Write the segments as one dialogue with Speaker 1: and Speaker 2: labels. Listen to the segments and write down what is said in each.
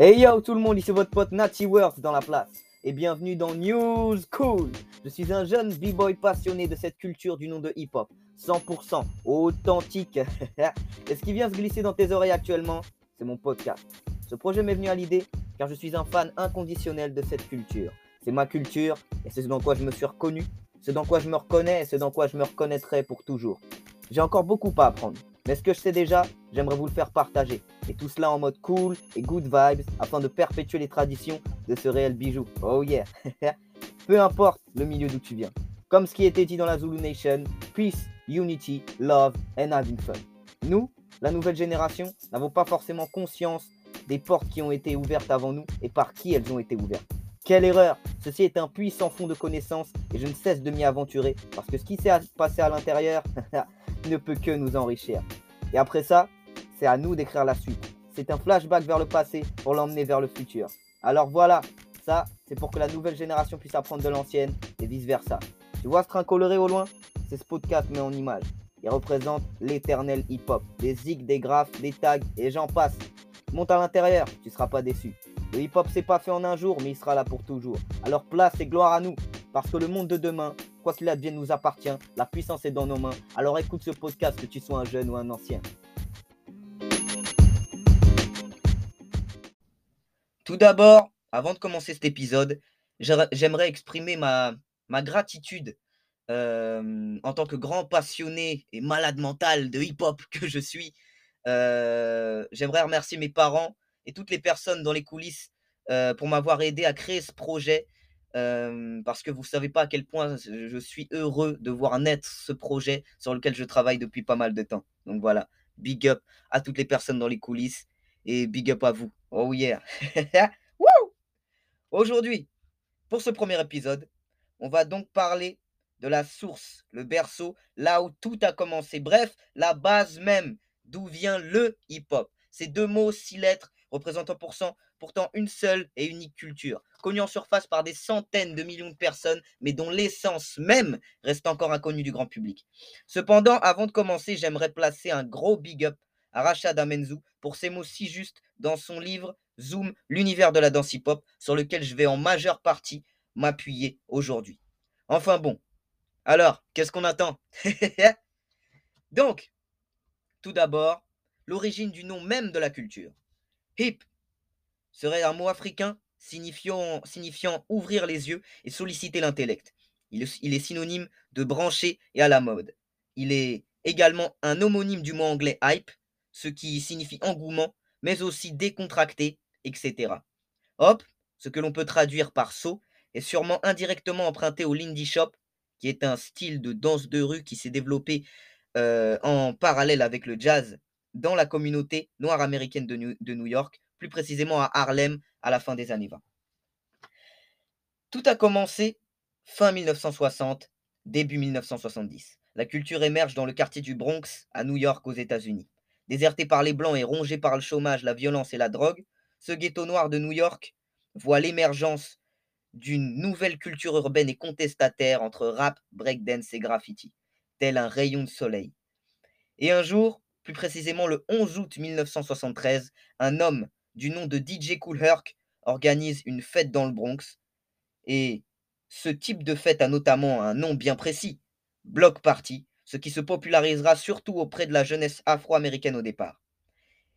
Speaker 1: Hey yo tout le monde, ici votre pote Natty Worth dans la place. Et bienvenue dans News Cool. Je suis un jeune b-boy passionné de cette culture du nom de hip-hop. 100% authentique. Et ce qui vient se glisser dans tes oreilles actuellement, c'est mon podcast. Ce projet m'est venu à l'idée car je suis un fan inconditionnel de cette culture. C'est ma culture et c'est ce dans quoi je me suis reconnu, ce dans quoi je me reconnais et ce dans quoi je me reconnaîtrai pour toujours. J'ai encore beaucoup à apprendre. Mais ce que je sais déjà, j'aimerais vous le faire partager. Et tout cela en mode cool et good vibes afin de perpétuer les traditions de ce réel bijou. Oh yeah Peu importe le milieu d'où tu viens. Comme ce qui était dit dans la Zulu Nation, peace, unity, love and having fun. Nous, la nouvelle génération, n'avons pas forcément conscience des portes qui ont été ouvertes avant nous et par qui elles ont été ouvertes. Quelle erreur Ceci est un puissant fond de connaissances et je ne cesse de m'y aventurer parce que ce qui s'est passé à l'intérieur ne peut que nous enrichir. Et après ça, c'est à nous d'écrire la suite. C'est un flashback vers le passé pour l'emmener vers le futur. Alors voilà, ça, c'est pour que la nouvelle génération puisse apprendre de l'ancienne et vice-versa. Tu vois ce train coloré au loin? C'est ce mais en image. Il représente l'éternel hip-hop. Des zigs, des graphes, des tags et j'en passe. Monte à l'intérieur, tu seras pas déçu. Le hip-hop s'est pas fait en un jour, mais il sera là pour toujours. Alors place et gloire à nous, parce que le monde de demain, quoi qu'il advienne, nous appartient. La puissance est dans nos mains. Alors écoute ce podcast, que tu sois un jeune ou un ancien. Tout d'abord, avant de commencer cet épisode, j'aimerais exprimer ma, gratitude euh, en tant que grand passionné et malade mental de hip-hop que je suis. Euh, j'aimerais remercier mes parents et toutes les personnes dans les coulisses euh, pour m'avoir aidé à créer ce projet parce que vous ne savez pas à quel point je suis heureux de voir naître ce projet sur lequel je travaille depuis pas mal de temps. Donc voilà, big up à toutes les personnes dans les coulisses et big up à vous. Oh yeah. Aujourd'hui, pour ce premier épisode, on va donc parler de la source, le berceau, là où tout a commencé. Bref, la base même d'où vient le hip-hop. Ces deux mots, six lettres, représentant pourtant une seule et unique culture, connue en surface par des centaines de millions de personnes, mais dont l'essence même reste encore inconnue du grand public. Cependant, avant de commencer, j'aimerais placer un gros big up à Rachad Amenzou pour ses mots si justes dans son livre Zoom, l'univers de la danse hip-hop, sur lequel je vais en majeure partie m'appuyer aujourd'hui. Enfin bon, alors, qu'est-ce qu'on attend? Donc, tout d'abord, l'origine du nom même de la culture. Hip serait un mot africain signifiant, ouvrir les yeux et solliciter l'intellect. Il, il, est synonyme de branché et à la mode. Il est également un homonyme du mot anglais hype, ce qui signifie engouement, mais aussi décontracté, etc. Hop, ce que l'on peut traduire par saut, est sûrement indirectement emprunté au Lindy Shop, qui est un style de danse de rue qui s'est développé euh, en parallèle avec le jazz dans la communauté noire américaine de New, York, plus précisément à Harlem à la fin des années 20. Tout a commencé fin 1960, début 1970. La culture émerge dans le quartier du Bronx, à New York, aux États-Unis. Déserté par les Blancs et rongé par le chômage, la violence et la drogue, ce ghetto noir de New York voit l'émergence d'une nouvelle culture urbaine et contestataire entre rap, breakdance et graffiti, tel un rayon de soleil. Et un jour, plus précisément le 11 août 1973, un homme du nom de DJ Cool Herc organise une fête dans le Bronx. Et ce type de fête a notamment un nom bien précis, Block Party, ce qui se popularisera surtout auprès de la jeunesse afro-américaine au départ.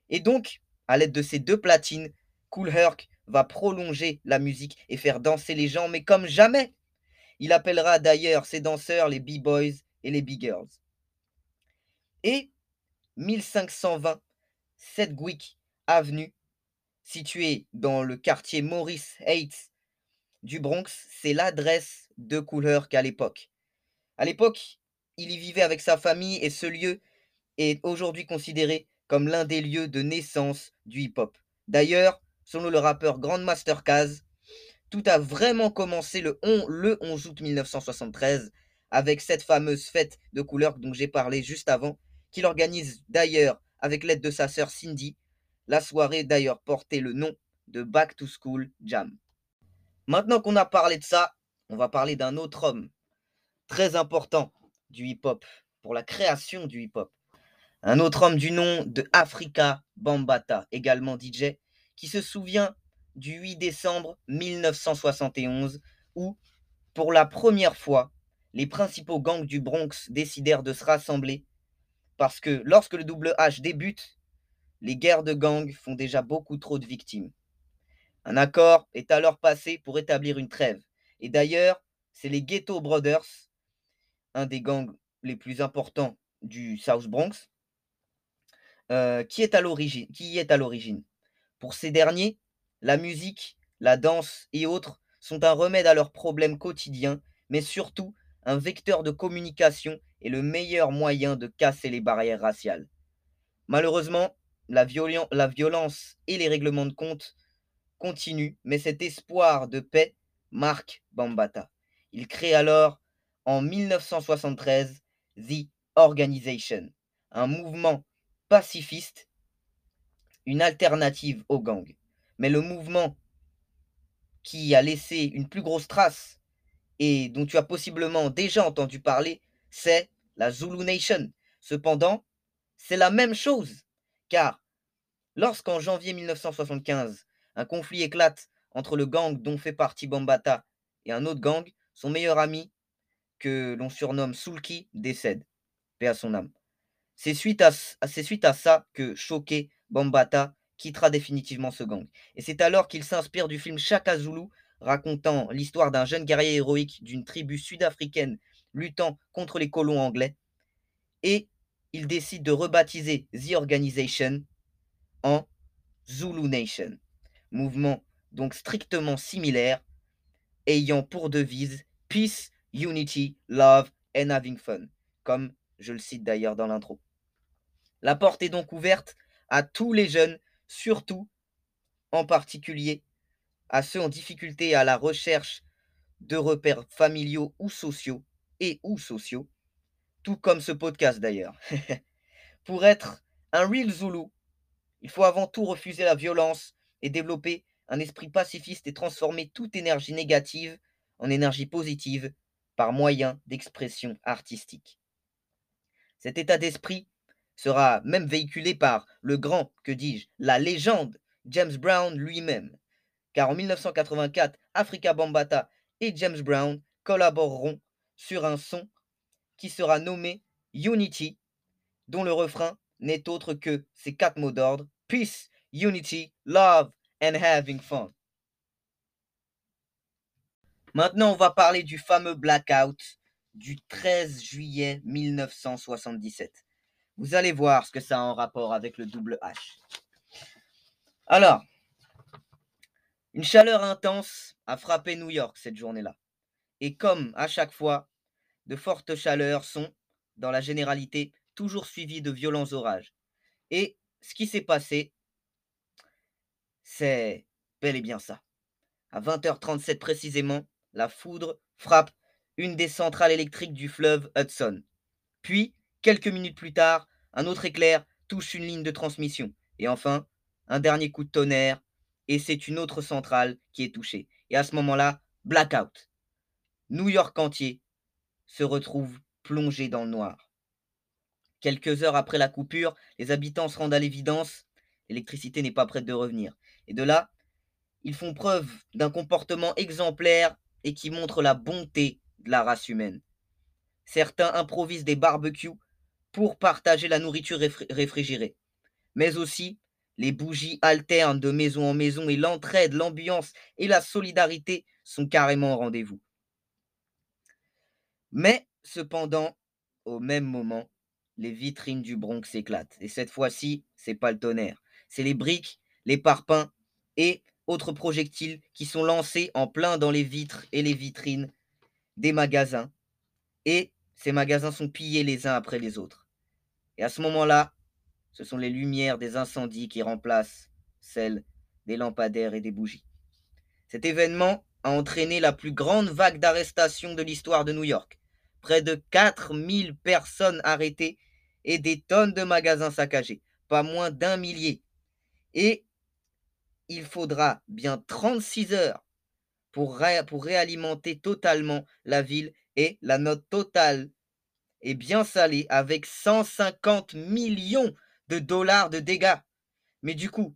Speaker 1: Et donc, à l'aide de ces deux platines, Cool Herc va prolonger la musique et faire danser les gens, mais comme jamais. Il appellera d'ailleurs ses danseurs les B-Boys et les B-Girls. Et 1520 Sedgwick Avenue, située dans le quartier Maurice Heights du Bronx, c'est l'adresse de Couleur qu'à l'époque. À l'époque, il y vivait avec sa famille et ce lieu est aujourd'hui considéré comme l'un des lieux de naissance du hip-hop. D'ailleurs, selon le rappeur Grandmaster Caz, tout a vraiment commencé le, le 11 août 1973 avec cette fameuse fête de couleur dont j'ai parlé juste avant, qu'il organise d'ailleurs avec l'aide de sa sœur Cindy. La soirée d'ailleurs portait le nom de Back to School Jam. Maintenant qu'on a parlé de ça, on va parler d'un autre homme très important du hip-hop, pour la création du hip-hop. Un autre homme du nom de Africa Bambata, également DJ, qui se souvient du 8 décembre 1971 où, pour la première fois, les principaux gangs du Bronx décidèrent de se rassembler parce que lorsque le double H débute, les guerres de gangs font déjà beaucoup trop de victimes. Un accord est alors passé pour établir une trêve. Et d'ailleurs, c'est les Ghetto Brothers, un des gangs les plus importants du South Bronx, euh, qui est qui est à l'origine. Pour ces derniers, la musique, la danse et autres sont un remède à leurs problèmes quotidiens, mais surtout un vecteur de communication et le meilleur moyen de casser les barrières raciales. Malheureusement, la, violence et les règlements de compte continuent, mais cet espoir de paix marque Bambata. Il crée alors, en 1973, The Organization, un mouvement pacifiste, une alternative aux gangs. Mais le mouvement qui a laissé une plus grosse trace et dont tu as possiblement déjà entendu parler, c'est la Zulu Nation. Cependant, c'est la même chose, car lorsqu'en janvier 1975, un conflit éclate entre le gang dont fait partie Bambata et un autre gang, son meilleur ami, que l'on surnomme Sulki, décède. Paix à son âme. C'est suite à, ça que, choqué, Bambata quittera définitivement ce gang. Et c'est alors qu'il s'inspire du film Shaka Zulu, racontant l'histoire d'un jeune guerrier héroïque d'une tribu sud-africaine luttant contre les colons anglais. Et il décide de rebaptiser The Organization en Zulu Nation, mouvement donc strictement similaire, ayant pour devise Peace, Unity, Love and Having Fun, comme je le cite d'ailleurs dans l'intro. La porte est donc ouverte à tous les jeunes, surtout en particulier à ceux en difficulté à la recherche de repères familiaux ou sociaux, et ou sociaux, tout comme ce podcast d'ailleurs. Pour être un real Zulu, il faut avant tout refuser la violence et développer un esprit pacifiste et transformer toute énergie négative en énergie positive par moyen d'expression artistique. Cet état d'esprit sera même véhiculé par le grand, que dis-je, la légende James Brown lui-même. Car en 1984, Africa Bambata et James Brown collaboreront sur un son qui sera nommé Unity, dont le refrain n'est autre que ces quatre mots d'ordre Peace, Unity, Love and Having Fun. Maintenant, on va parler du fameux blackout du 13 juillet 1977. Vous allez voir ce que ça a en rapport avec le double H. Alors, une chaleur intense a frappé New York cette journée-là. Et comme à chaque fois, de fortes chaleurs sont, dans la généralité, toujours suivies de violents orages. Et ce qui s'est passé, c'est bel et bien ça. À 20h37 précisément, la foudre frappe une des centrales électriques du fleuve Hudson. Puis, quelques minutes plus tard, un autre éclair touche une ligne de transmission. Et enfin, un dernier coup de tonnerre, et c'est une autre centrale qui est touchée. Et à ce moment-là, blackout. New York entier se retrouve plongé dans le noir. Quelques heures après la coupure, les habitants se rendent à l'évidence, l'électricité n'est pas prête de revenir. Et de là, ils font preuve d'un comportement exemplaire et qui montre la bonté de la race humaine. Certains improvisent des barbecues pour partager la nourriture réfrigérée, mais aussi les bougies alternent de maison en maison et l'entraide, l'ambiance et la solidarité sont carrément au rendez-vous. Mais cependant, au même moment, les vitrines du Bronx s'éclatent. Et cette fois-ci, c'est pas le tonnerre, c'est les briques, les parpaings et autres projectiles qui sont lancés en plein dans les vitres et les vitrines des magasins. Et ces magasins sont pillés les uns après les autres. Et à ce moment-là, ce sont les lumières des incendies qui remplacent celles des lampadaires et des bougies. Cet événement a entraîné la plus grande vague d'arrestations de l'histoire de New York. Près de 4000 personnes arrêtées et des tonnes de magasins saccagés. Pas moins d'un millier. Et il faudra bien 36 heures pour, réalimenter totalement la ville et la note totale est bien salée avec 150 millions de dollars de dégâts. Mais du coup,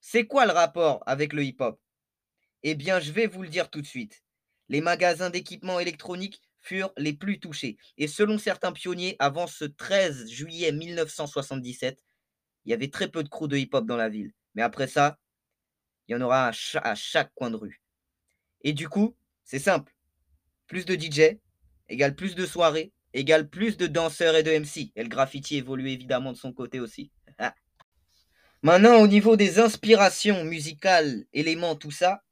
Speaker 1: C'est quoi le rapport avec le hip-hop? Eh bien, je vais vous le dire tout de suite. Les magasins d'équipements électroniques furent les plus touchés. Et selon certains pionniers, avant ce 13 juillet 1977, il y avait très peu de crews de hip-hop dans la ville. Mais après ça, il y en aura à à chaque coin de rue. Et du coup, c'est simple. Plus de DJ égale plus de soirées, égale plus de danseurs et de MC. Et le graffiti évolue évidemment de son côté aussi. Maintenant, au niveau des inspirations musicales, éléments, tout ça,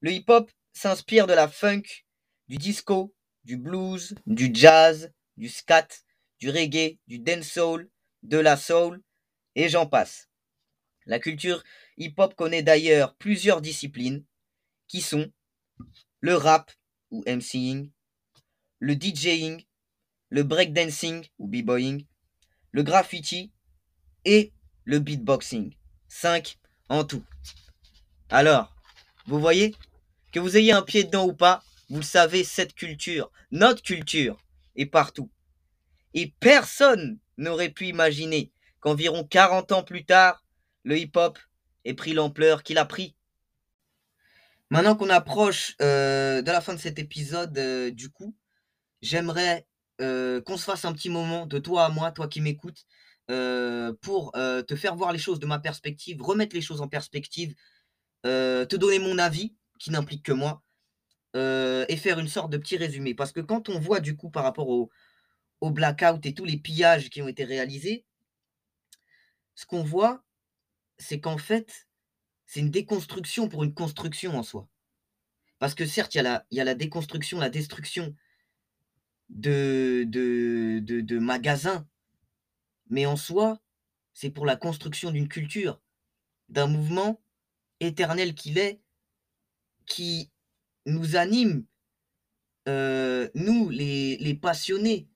Speaker 1: le hip-hop s'inspire de la funk, du disco, du blues, du jazz, du scat, du reggae, du dancehall, de la soul, et j'en passe. La culture hip-hop connaît d'ailleurs plusieurs disciplines qui sont le rap ou MCing, le DJing, le breakdancing ou b-boying, le graffiti et le beatboxing. 5 en tout. Alors, vous voyez, que vous ayez un pied dedans ou pas, vous le savez, cette culture, notre culture, est partout. Et personne n'aurait pu imaginer qu'environ 40 ans plus tard, le hip-hop ait pris l'ampleur qu'il a pris. Maintenant qu'on approche euh, de la fin de cet épisode, euh, du coup, j'aimerais euh, qu'on se fasse un petit moment de toi à moi, toi qui m'écoutes, pour te faire voir les choses de ma perspective, remettre les choses en perspective, te donner mon avis, qui n'implique que moi, euh, et faire une sorte de petit résumé. Parce que quand on voit du coup par rapport au, au blackout et tous les pillages qui ont été réalisés, ce qu'on voit, c'est qu'en fait, c'est une déconstruction pour une construction en soi. Parce que certes, il y, a la- il y a la déconstruction, la destruction de, de, de, de magasins, mais en soi, c'est pour la construction d'une culture, d'un mouvement éternel qu'il est, qui nous anime, euh, nous, les, les passionnés,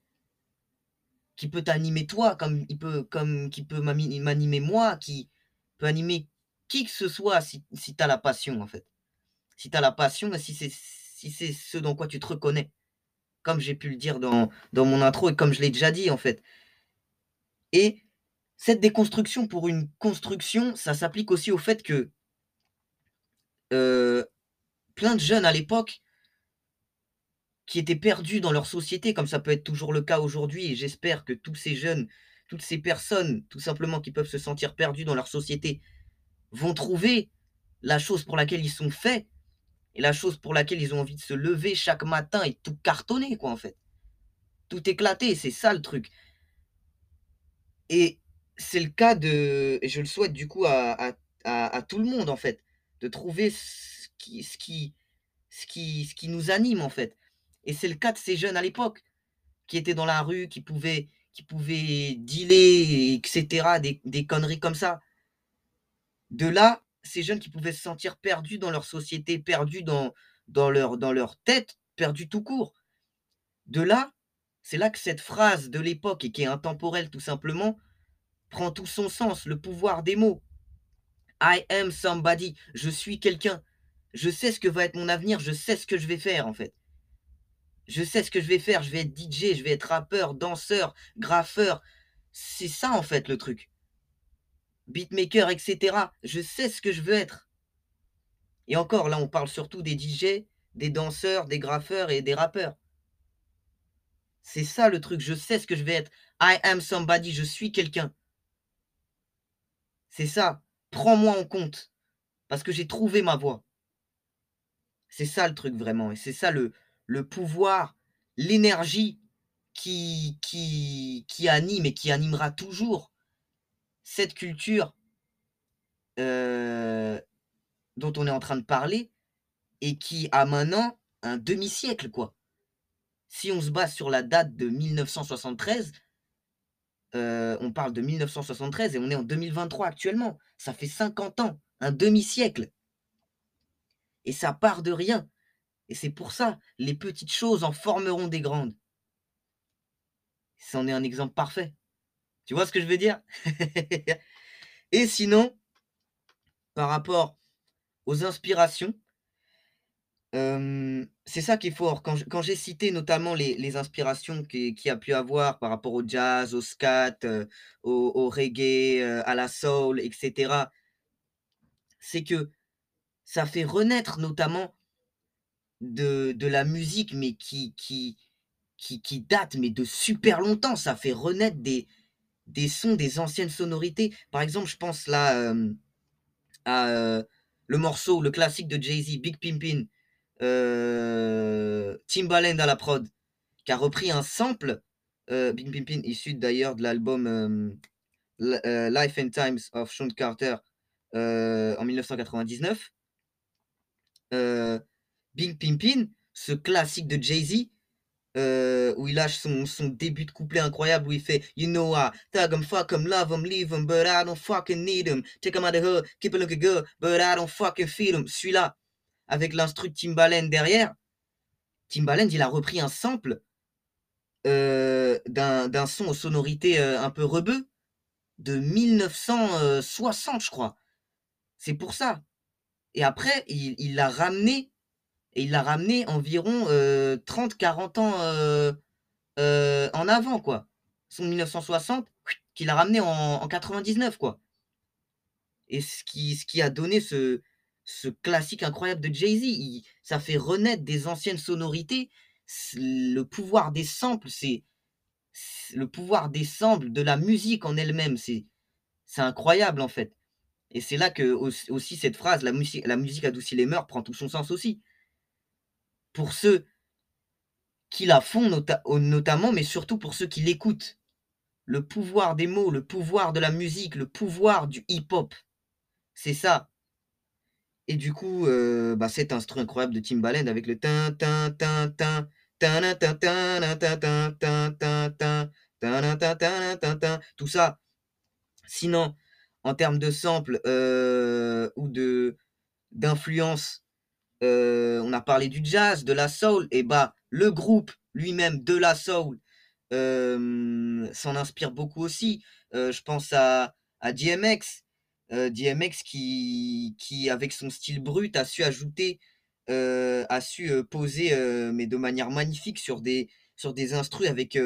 Speaker 1: qui peut t'animer toi, comme il peut, comme qui peut m'animer moi, qui peut animer qui que ce soit si, si tu as la passion, en fait. Si tu as la passion, et si c'est si c'est ce dans quoi tu te reconnais. Comme j'ai pu le dire dans, dans mon intro et comme je l'ai déjà dit, en fait. Et cette déconstruction pour une construction, ça s'applique aussi au fait que euh, plein de jeunes à l'époque qui étaient perdus dans leur société, comme ça peut être toujours le cas aujourd'hui, et j'espère que tous ces jeunes, toutes ces personnes, tout simplement, qui peuvent se sentir perdus dans leur société, vont trouver la chose pour laquelle ils sont faits, et la chose pour laquelle ils ont envie de se lever chaque matin et tout cartonner, quoi, en fait. Tout éclater, c'est ça le truc. Et c'est le cas de, et je le souhaite du coup à, à, à- tout le monde, en fait, de trouver ce qui, ce qui, ce qui nous anime, en fait. Et c'est le cas de ces jeunes à l'époque, qui étaient dans la rue, qui pouvaient, qui pouvaient dealer, etc., des, des conneries comme ça. De là, ces jeunes qui pouvaient se sentir perdus dans leur société, perdus dans, dans, leur, dans leur tête, perdus tout court. De là, c'est là que cette phrase de l'époque, et qui est intemporelle tout simplement, prend tout son sens, le pouvoir des mots. I am somebody, je suis quelqu'un. Je sais ce que va être mon avenir, je sais ce que je vais faire en fait. Je sais ce que je vais faire, je vais être DJ, je vais être rappeur, danseur, graffeur. C'est ça en fait le truc. Beatmaker, etc. Je sais ce que je veux être. Et encore, là on parle surtout des DJ, des danseurs, des graffeurs et des rappeurs. C'est ça le truc, je sais ce que je vais être. I am somebody, je suis quelqu'un. C'est ça, prends-moi en compte. Parce que j'ai trouvé ma voie. C'est ça le truc vraiment. Et c'est ça le, pouvoir, l'énergie qui, qui, qui anime et qui animera toujours cette culture euh, dont on est en train de parler et qui a maintenant un demi-siècle, quoi. Si on se base sur la date de 1973, euh, on parle de 1973 et on est en 2023 actuellement. Ça fait 50 ans, un demi-siècle. Et ça part de rien. Et c'est pour ça, les petites choses en formeront des grandes. C'en est un exemple parfait. Tu vois ce que je veux dire? Et sinon, par rapport aux inspirations, c'est ça qui est fort. Quand j'ai cité notamment les, inspirations qu'il qui a pu avoir par rapport au jazz, au scat, euh, au, au reggae, euh, à la soul, etc., c'est que ça fait renaître notamment de, de la musique, mais qui, qui, qui, qui date mais de super longtemps. Ça fait renaître des, des sons, des anciennes sonorités. Par exemple, je pense là euh, à euh, le morceau, le classique de Jay-Z, Big Pimpin, euh, Timbaland à la prod, qui a repris un sample, euh, Big Pimpin, issu d'ailleurs de l'album Life and Times of Sean Carter en 1999. Euh, Big Pimpin, ce classique de Jay-Z, euh, où il lâche son, son début de couplet incroyable où il fait You know I thug 'em, fuck 'em, love 'em, leave 'em, but I don't fucking need 'em. Take 'em out the hood, keep it looking good, but I don't fucking feel 'em. Celui-là, avec l'instru Timbaland derrière, Timbaland, il a repris un sample euh, d'un son aux sonorités euh, un peu rebeu de 1960, je crois. C'est pour ça. Et après, il l'a ramené, et il l'a ramené environ euh, 30-40 ans euh, euh, en avant, quoi. Son 1960, qu'il a ramené en, en 99, quoi. Et ce qui, ce qui a donné ce, classique incroyable de Jay-Z, ça fait renaître des anciennes sonorités. Le pouvoir des samples, c'est le pouvoir des samples de la musique en elle-même, c'est incroyable en fait. Et c'est là que aussi, cette phrase, la musique, la musique adoucit les mœurs, prend tout son sens aussi. Pour ceux qui la font notamment, mais surtout pour ceux qui l'écoutent. Le pouvoir des mots, le pouvoir de la musique, le pouvoir du hip-hop. C'est ça. Et du coup, euh, bah, cet instru incroyable de Timbaland avec le tin tin tin tin tout ça. Sinon, en termes de samples euh, ou de d'influence, euh, on a parlé du jazz, de la soul, et bah le groupe lui-même de la soul euh, s'en inspire beaucoup aussi. Je pense à, à DMX, DMX qui, qui, avec son style brut, a su ajouter, a su poser, mais de manière magnifique, sur des, sur des instrus avec,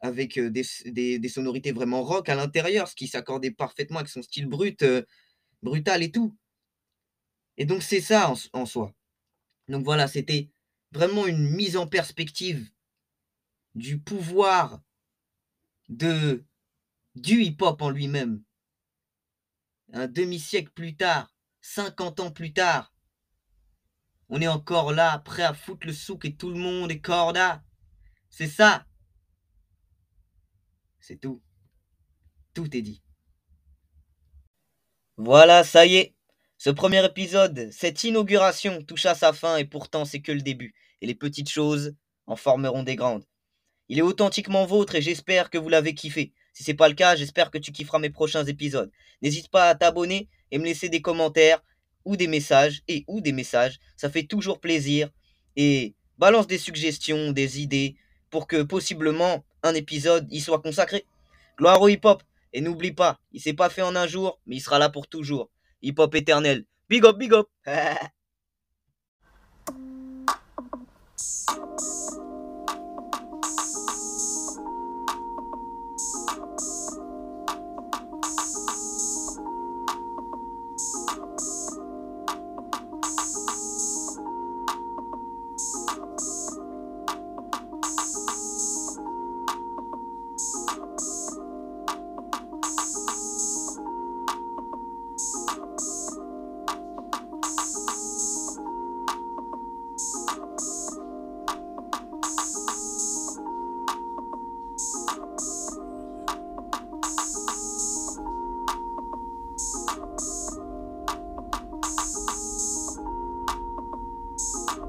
Speaker 1: avec des, sonorités vraiment rock à l'intérieur, ce qui s'accordait parfaitement avec son style brut, brutal et tout. Et donc c'est ça en soi. Donc voilà, c'était vraiment une mise en perspective du pouvoir de du hip-hop en lui-même. Un demi-siècle plus tard, 50 ans plus tard, on est encore là, prêt à foutre le souk et tout le monde est corda. C'est ça. C'est tout. Tout est dit. Voilà, ça y est. Ce premier épisode, cette inauguration touche à sa fin et pourtant c'est que le début. Et les petites choses en formeront des grandes. Il est authentiquement vôtre et j'espère que vous l'avez kiffé. Si c'est pas le cas, j'espère que tu kifferas mes prochains épisodes. N'hésite pas à t'abonner et me laisser des commentaires ou des messages et ou des messages. Ça fait toujours plaisir. Et balance des suggestions, des idées pour que possiblement un épisode y soit consacré. Gloire au hip-hop. Et n'oublie pas, il s'est pas fait en un jour, mais il sera là pour toujours. Hip-hop éternel. Big up, big up ます。